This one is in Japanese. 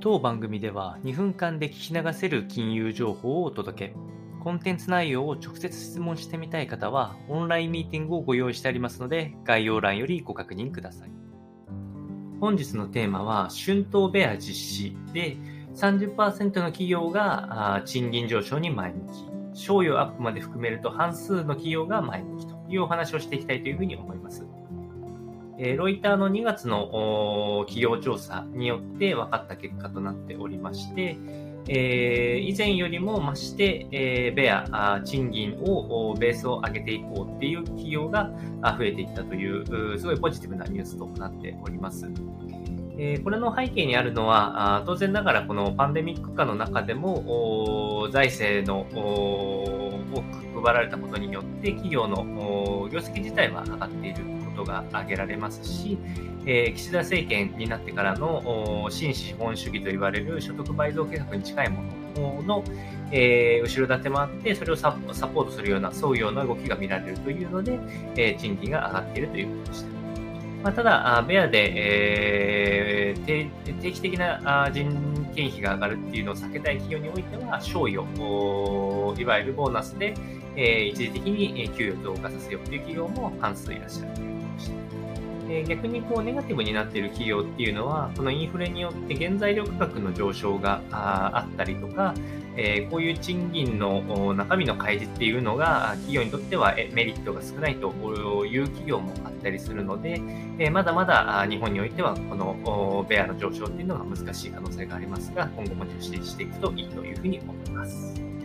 当番組では2分間で聞き流せる金融情報をお届け。コンテンツ内容を直接質問してみたい方は、オンラインミーティングをご用意してありますので、概要欄よりご確認ください。本日のテーマは、春闘ベア実施で、30%の企業が賃金上昇に前向き、賞与アップまで含めると半数の企業が前向きというお話をしていきたいというふうに思います。えロイターの2月の企業調査によって分かった結果となっておりまして、えー、以前よりも増して、えー、ベア、賃金を、ベースを上げていこうっていう企業が増えていったという、すごいポジティブなニュースとなっております。え、これの背景にあるのは、当然ながらこのパンデミック下の中でも、財政の多く配られたことによって企業の業績自体は上がっていることが挙げられますし、えー、岸田政権になってからの新資本主義といわれる所得倍増計画に近いものの、えー、後ろ盾もあって、それをサポートするような、そういうような動きが見られるというので、えー、賃金が上がっているということでした。まあ、ただ、ベアで、えー、定期的な人件費が上がるっていうのを避けたい企業においては、賞与、いわゆるボーナスで、えー、一時的に給与増加させようという企業も半数いらっしゃるということでした。え逆にこうネガティブになっている企業っていうのは、このインフレによって原材料価格の上昇があったりとか、え、こういう賃金の中身の開示っていうのが企業にとってはメリットが少ないという企業もあったりするので、え、まだまだ日本においてはこのベアの上昇っていうのが難しい可能性がありますが、今後も注視していくといいというふうに思います。